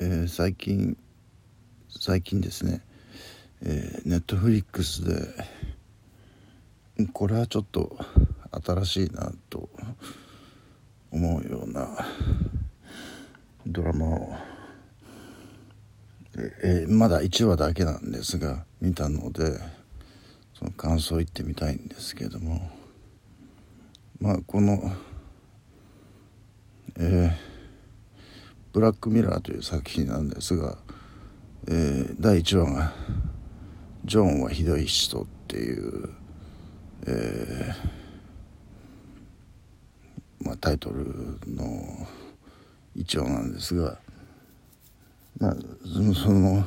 えー、最近最近ですね、ネットフリックスでこれはちょっと新しいなと思うようなドラマを、えー、まだ1話だけなんですが見たのでその感想言ってみたいんですけども。まあこのえーブラックミラー」という作品なんですが、えー、第1話が「ジョンはひどい人」っていう、えー、まあ、タイトルの1話なんですが、まあ、その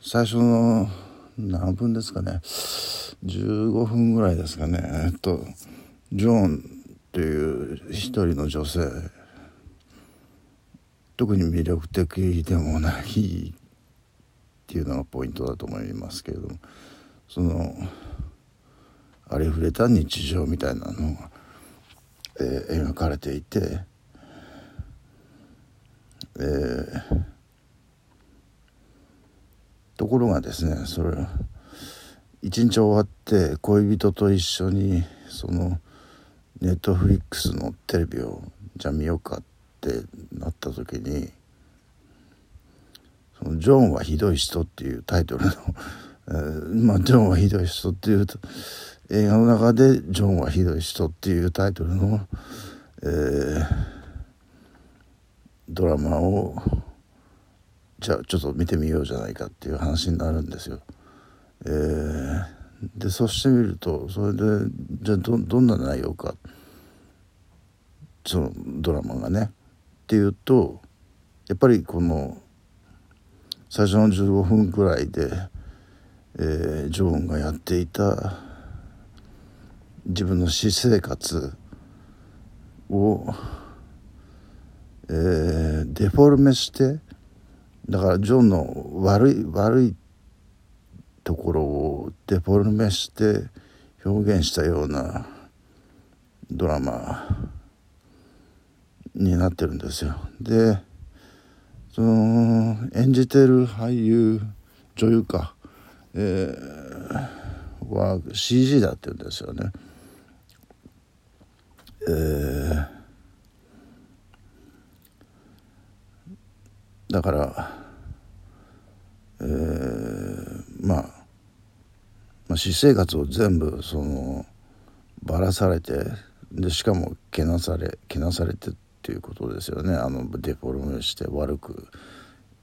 最初の何分ですかね15分ぐらいですかねえっとジョーンという一人の女性特に魅力的でもないっていうのがポイントだと思いますけれどもそのありふれた日常みたいなのが、えー、描かれていて、えー、ところがですねそれ一日終わって恋人と一緒にそのネットフリックスのテレビをじゃあ見ようかってってなった時に「そのジョンはひどい人」っていうタイトルの えー、まあ「ジョンはひどい人」っていう映画の中で「ジョンはひどい人」っていうタイトルの、えー、ドラマをじゃあちょっと見てみようじゃないかっていう話になるんですよ。えー、でそうしてみるとそれでじゃあどどんな内容かそのドラマがねっていうとやっぱりこの最初の15分くらいで、えー、ジョーンがやっていた自分の私生活を、えー、デフォルメしてだからジョンの悪い悪いところをデフォルメして表現したようなドラマになってるんですよ。でその演じてる俳優女優か、えー、は CG だって言うんですよね。えー、だから、えー、まあ、まあ、私生活を全部そのばらされてでしかもけなされけなされてっていうことですよねあのデフォルメして悪く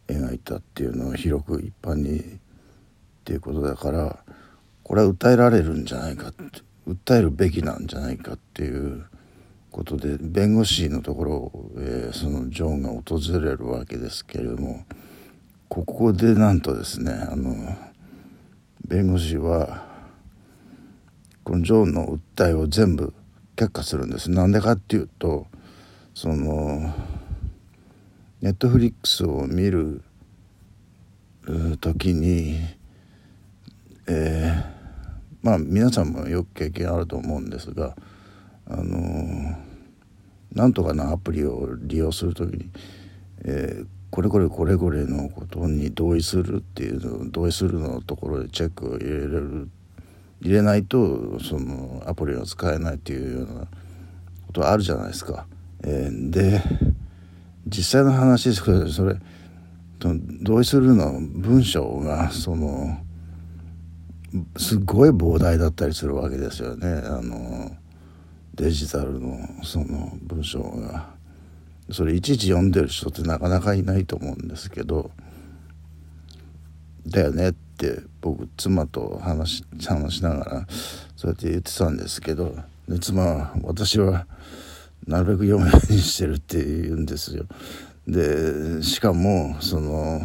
描いたっていうのを広く一般にっていうことだからこれは訴えられるんじゃないかって訴えるべきなんじゃないかっていうことで弁護士のところを、えー、そのジョンが訪れるわけですけれどもここでなんとですねあの弁護士はこのジョンの訴えを全部却下するんです。なんでかっていうとそのネットフリックスを見る時に、えー、まあ皆さんもよく経験あると思うんですがあのなんとかのアプリを利用する時に、えー、これこれこれこれのことに同意するっていうの同意するのところでチェックを入れる入れないとそのアプリが使えないっていうようなことあるじゃないですか。えー、で実際の話ですけどそれ同意するの？文章がそのすごい膨大だったりするわけですよね。あのデジタルのその文章が。それいちいち読んでる人ってなかなかいないと思うんですけどだよねって僕妻と話話しながらそうやって言ってたんですけどで妻は私はなるべく読むようにしてるって言うんですよ。でしかもその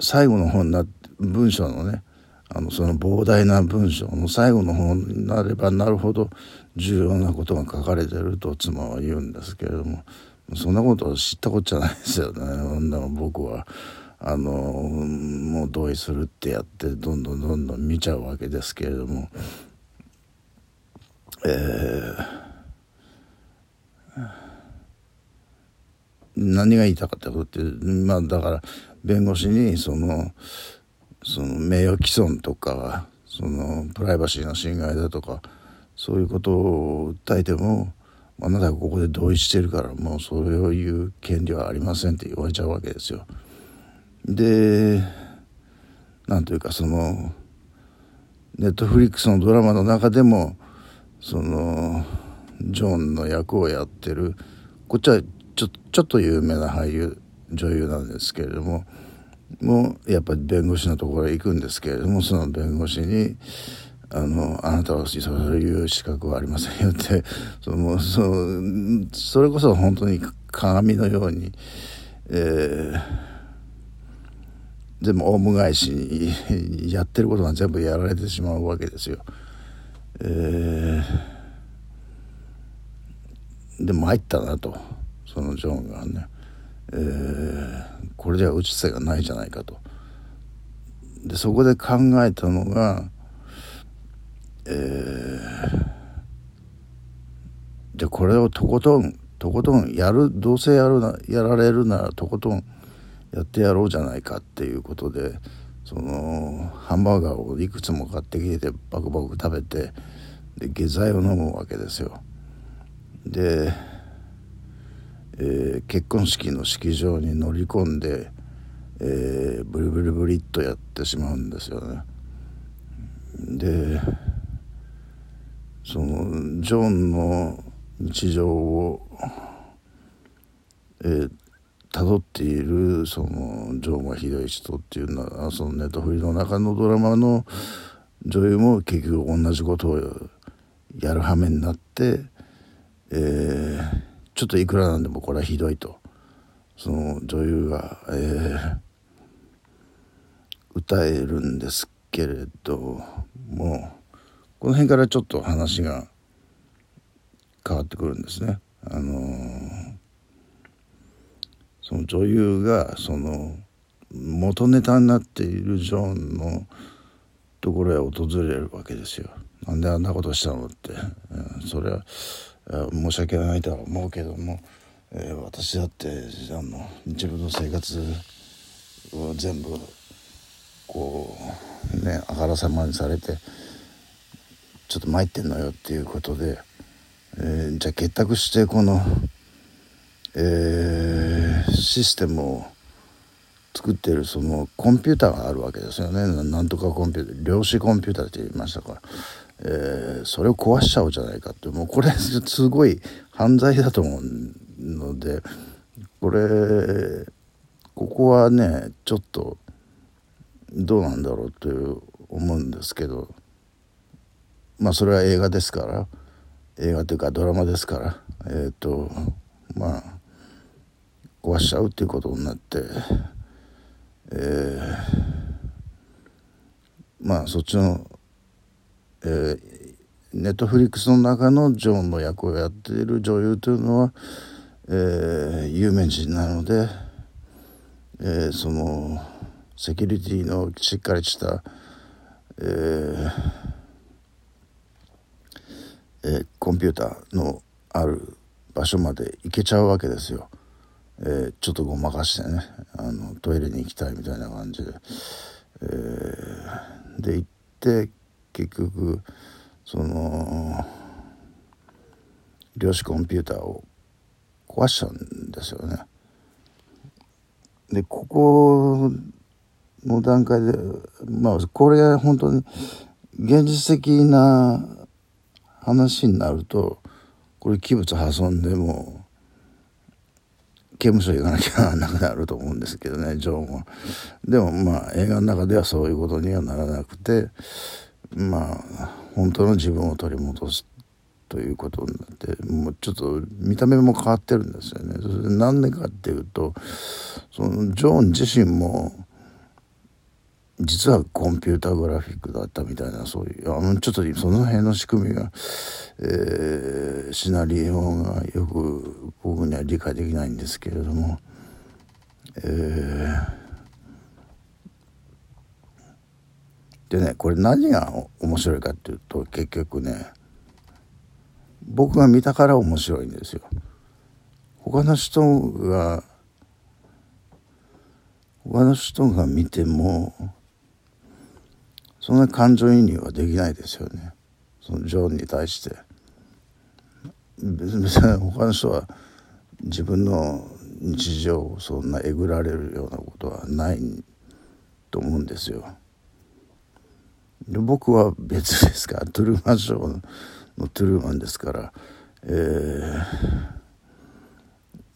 最後の本な文章のねあのその膨大な文章の最後の本になればなるほど重要なことが書かれてると妻は言うんですけれどもそんなことを知ったことじゃないですよね女は僕は。あのもう同意するってやってどんどんどんどん見ちゃうわけですけれどもえー何が言いたかったことってまあだから弁護士にそのその名誉毀損とかそのプライバシーの侵害だとかそういうことを訴えてもあなたがここで同意してるからもうそれを言う権利はありませんって言われちゃうわけですよ。でなんというかそのネットフリックスのドラマの中でもそのジョンの役をやってるこっちはちょちょっと有名な俳優女優なんですけれどももうやっぱり弁護士のところへ行くんですけれどもその弁護士に「あのあなたはそういう資格はありませんよ」って そのそれこそ本当に鏡のように、えー、全部オウム返しにやってることが全部やられてしまうわけですよ。えー、でも入ったなとそのジョンがね、えー、これでは打つ手がないじゃないかとでそこで考えたのが、えー、じゃこれをとことんとことんやるどうせやるなやられるならとことんやってやろうじゃないかっていうことでそのハンバーガーをいくつも買ってきてバクバク食べてで下剤を飲むわけですよ。で、えー、結婚式の式場に乗り込んで、えー、ブリブリブリっとやってしまうんですよね。でそのジョンの日常を、えー、辿っているそのジョンはひどい人っていうのはそのネットフリの中のドラマの女優も結局同じことをやる羽目になって、えー、ちょっといくらなんでもこれはひどいとその女優が、えー、歌えるんですけれどもこの辺からちょっと話が変わってくるんですね。あのーその女優がその元ネタになっているジョンのところへ訪れるわけですよ。なんであんなことしたのって、うん、それは申し訳ないとは思うけども、えー、私だってあの自分の生活を全部こうねあからさまにされてちょっと参ってんのよっていうことで、えー、じゃあ結託してこのえー、システムを作ってるそのコンピューターがあるわけですよね。なんとかコンピューター量子コンピューターって言いましたから、えー、それを壊しちゃうじゃないかってもうこれすごい犯罪だと思うのでこれここはねちょっとどうなんだろうという思うんですけどまあそれは映画ですから映画というかドラマですからえっ、ー、とまあ壊しちゃうっていうことになって、えー、まあそっちの、えー、ネットフリックスの中のジョンの役をやっている女優というのは、えー、有名人なので、えー、そのセキュリティのしっかりした、えーえー、コンピューターのある場所まで行けちゃうわけですよ。えー、ちょっとごまかしてねあのトイレに行きたいみたいな感じで、えー、で行って結局その量子コンピューターを壊しちゃうんですよね。でここの段階でまあこれが本当に現実的な話になるとこれ器物破損でも刑務所行かなきゃなくなると思うんですけどねジョンは。でもまあ映画の中ではそういうことにはならなくてまあ本当の自分を取り戻すということになってもうちょっと見た目も変わってるんですよね。それで何でかっていうとそのジョーン自身も実はコンピューターグラフィックだったみたいなそういうあのちょっとその辺の仕組みが、えー、シナリオがよく僕には理解できないんですけれども、えー、でねこれ何が面白いかっていうと結局ね僕が見たから面白いんですよ。他の人が他の人が見てもそんな感情移入はできないですよねそのジョンに対して別に他の人は自分の日常をそんなえぐられるようなことはないと思うんですよ。で僕は別ですから トゥルーマンショーのトゥルーマンですから、え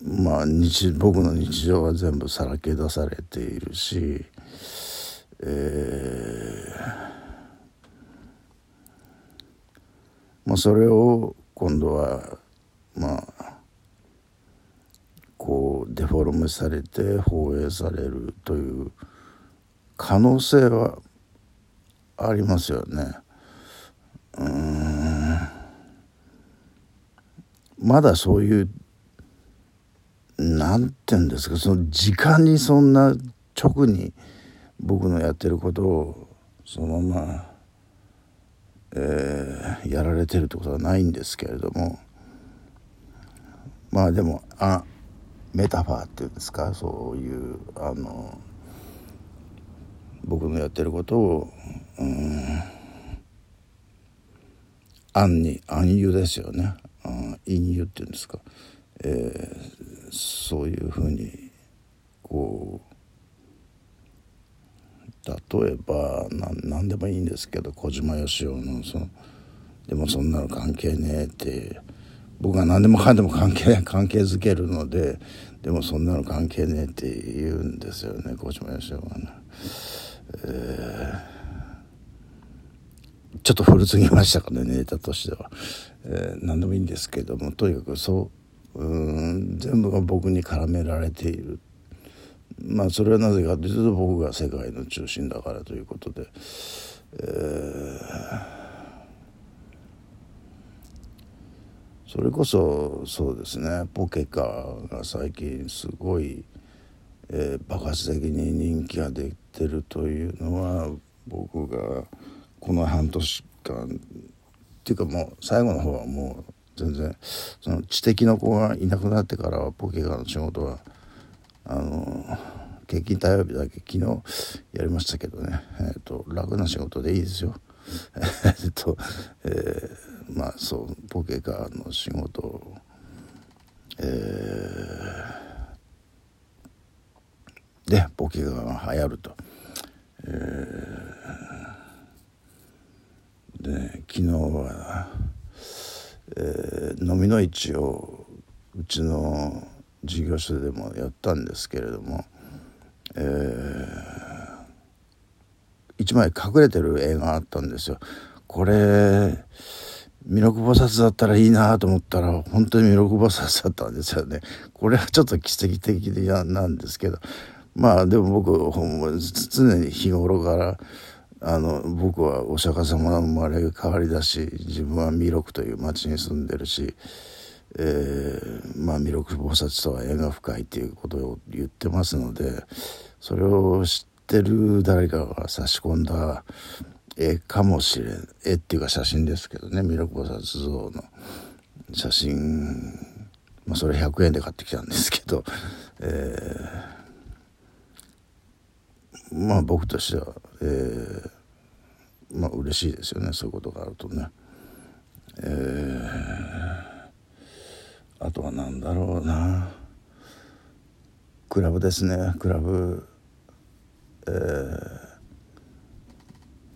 ー、まあ日僕の日常は全部さらけ出されているし、えー、まあそれを今度はまあこうデフォルメされて放映されるという可能性はありますよね。うんまだそういうなんて言うんですかその時間にそんな直に僕のやってることをそのまま、えー、やられてるってことはないんですけれどもまあでもあメタファーっていうんですかそういうあの僕のやってることをうん。暗に暗喩ですよね。陰喩っていうんですか、えー、そういうふうにこう例えば何でもいいんですけど小島よしおのその「でもそんなの関係ねえ」って僕は何でもかんでも関係関係づけるのででもそんなの関係ねえって言うんですよね小島よしおはね。えー、ちょっと古すぎましたかねネタとしては、えー、何でもいいんですけどもとにかくそううん全部が僕に絡められている。まあそれはなぜかというと僕が世界の中心だからということで、えーそれこそそうですねポケカが最近すごい、えー、爆発的に人気が出てるというのは僕がこの半年間っていうかもう最後の方はもう全然その知的な子がいなくなってからはポケカの仕事はあの景気火曜日だけ昨日やりましたけどね、えーと、楽な仕事でいいですよ。えっと、えーまあそうポケカの仕事。を、えー、でポケカが流行ると、えー、で昨日は、えー、飲みの市をうちの事業所でもやったんですけれども、えー、1枚隠れてる映画あったんですよ。これ弥勒菩薩だったらいいなと思ったら本当に弥勒菩薩だったんですよね。これはちょっと奇跡的なんですけどまあでも僕常に日頃からあの僕はお釈迦様の生まれ変わりだし自分は弥勒という町に住んでるし、えー、まあ弥勒菩薩とは縁が深いっていうことを言ってますのでそれを知ってる誰かが差し込んだ絵かもしれん絵っていうか写真ですけどね弥勒菩薩像の写真まあそれ100円で買ってきたんですけど、えー、まあ僕としては、えー、まあ嬉しいですよねそういうことがあるとね。えー、あとは何だろうなクラブですねクラブえー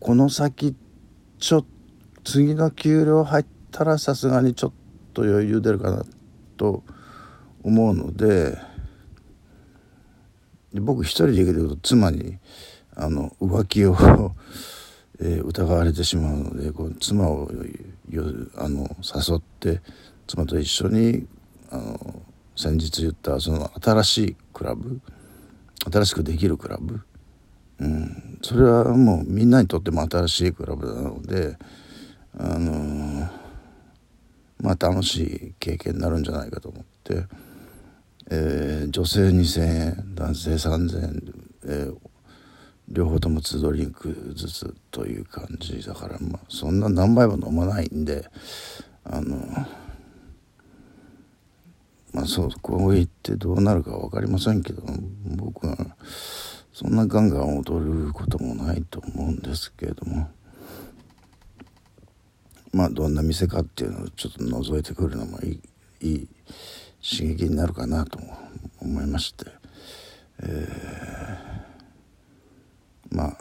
この先ちょ次の給料入ったらさすがにちょっと余裕出るかなと思うので僕一人で行けると妻にあの浮気を えー、疑われてしまうのでこう妻をあの誘って妻と一緒にあの先日言ったその新しいクラブ新しくできるクラブうん、それはもうみんなにとっても新しいクラブなので、あのー、まあ楽しい経験になるんじゃないかと思って、えー、女性2,000円男性3,000円、えー、両方とも2ドリンクずつという感じだから、まあ、そんな何杯も飲まないんであのまあそうこう言ってどうなるか分かりませんけど僕はそんなガンガン踊ることもないと思うんですけれどもまあどんな店かっていうのをちょっと覗いてくるのもいいいい刺激になるかなと思いまして、えー、まあ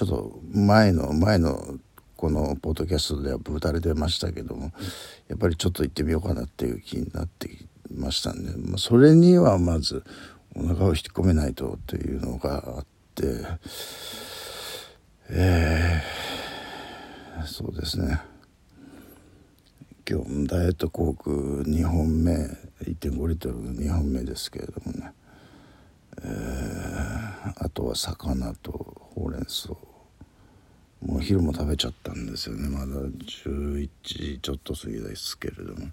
ちょっと前の前のこのポッドキャストではぶたれてましたけどもやっぱりちょっと行ってみようかなっていう気になってきましたんで、まあ、それにはまずお腹を引き込めないとというのがあってえー、そうですね。今日ダイエットコーク2本目1.5リットルの2本目ですけれどもね、えー、あとは魚とほうれん草。もう昼も食べちゃったんですよね。まだ11時ちょっと過ぎですけれども。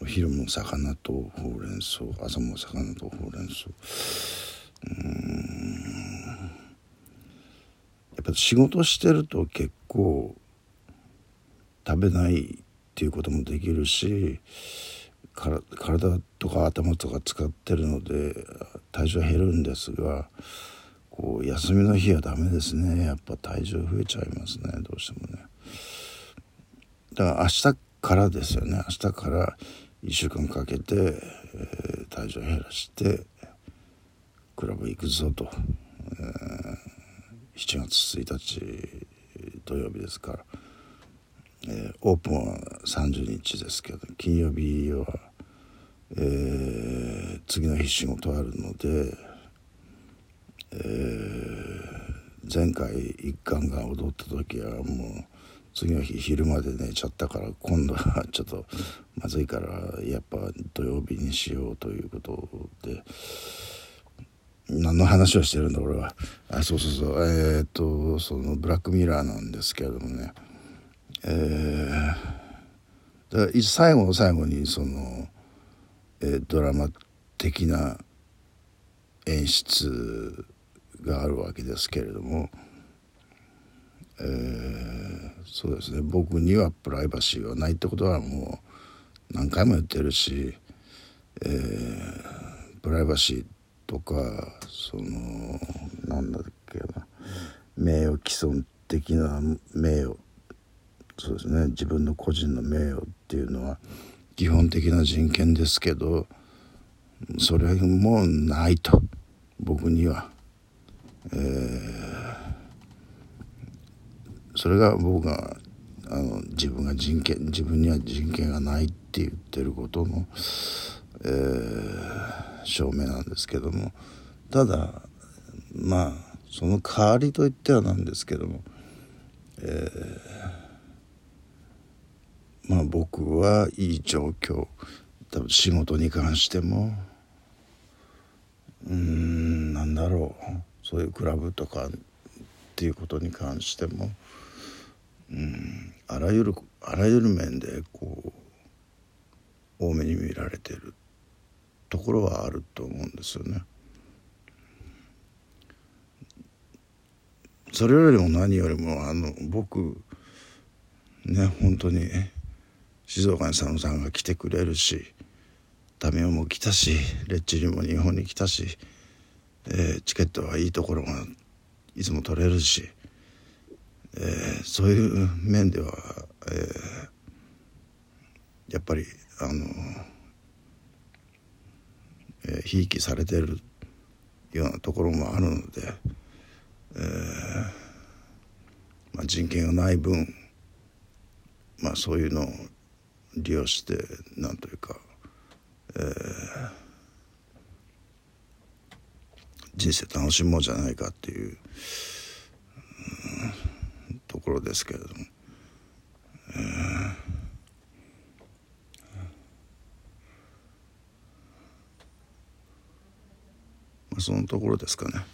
お昼も魚とほうれん草。朝も魚とほうれん草。うん。やっぱ仕事してると結構食べないっていうこともできるしから体とか頭とか使ってるので体重は減るんですがこう休みの日はダメですね。やっぱ体重増えちゃいますね。どうしてもね。だから明日からですよね。明日から1週間かけて、えー、体重減らしてクラブ行くぞと、えー、7月1日土曜日ですから、えー、オープンは30日ですけど金曜日は、えー、次の日仕事あるので、えー、前回一貫が踊った時はもう次の日昼まで寝ちゃったから今度はちょっとまずいからやっぱ土曜日にしようということで何の話をしてるんだ俺は。あそうそうそう。えー、っとそのブラックミラーなんですけれどもね。えー、だから最後の最後にその、えー、ドラマ的な演出があるわけですけれども、えー、そうですね僕にはプライバシーはないってことはもう何回も言ってるし、えー、プライバシーとかそのなんだっけな名誉毀損的な名誉そうですね自分の個人の名誉っていうのは基本的な人権ですけどそれもないと僕には。えー、それが僕があの自分が人権自分には人権がないって言ってることの、えー、証明なんですけどもただまあその代わりといってはなんですけども、えー、まあ僕はいい状況多分仕事に関してもうんなんだろう。そういうクラブとかっていうことに関しても、うん、あらゆるあらゆる面でこう多めに見られてるところはあると思うんですよね。それよりも何よりもあの僕ね本当に静岡に佐野さんが来てくれるしタミオも来たしレッチリも日本に来たしえー、チケットはいいところがいつも取れるし、えー、そういう面では、えー、やっぱりあのひいきされてるようなところもあるので、えまあ、人権がない分、まあ、そういうのを利用してなんというか、えー人生楽しもうじゃないかっていう、うん、ところですけれども、えーまあ、そのところですかね。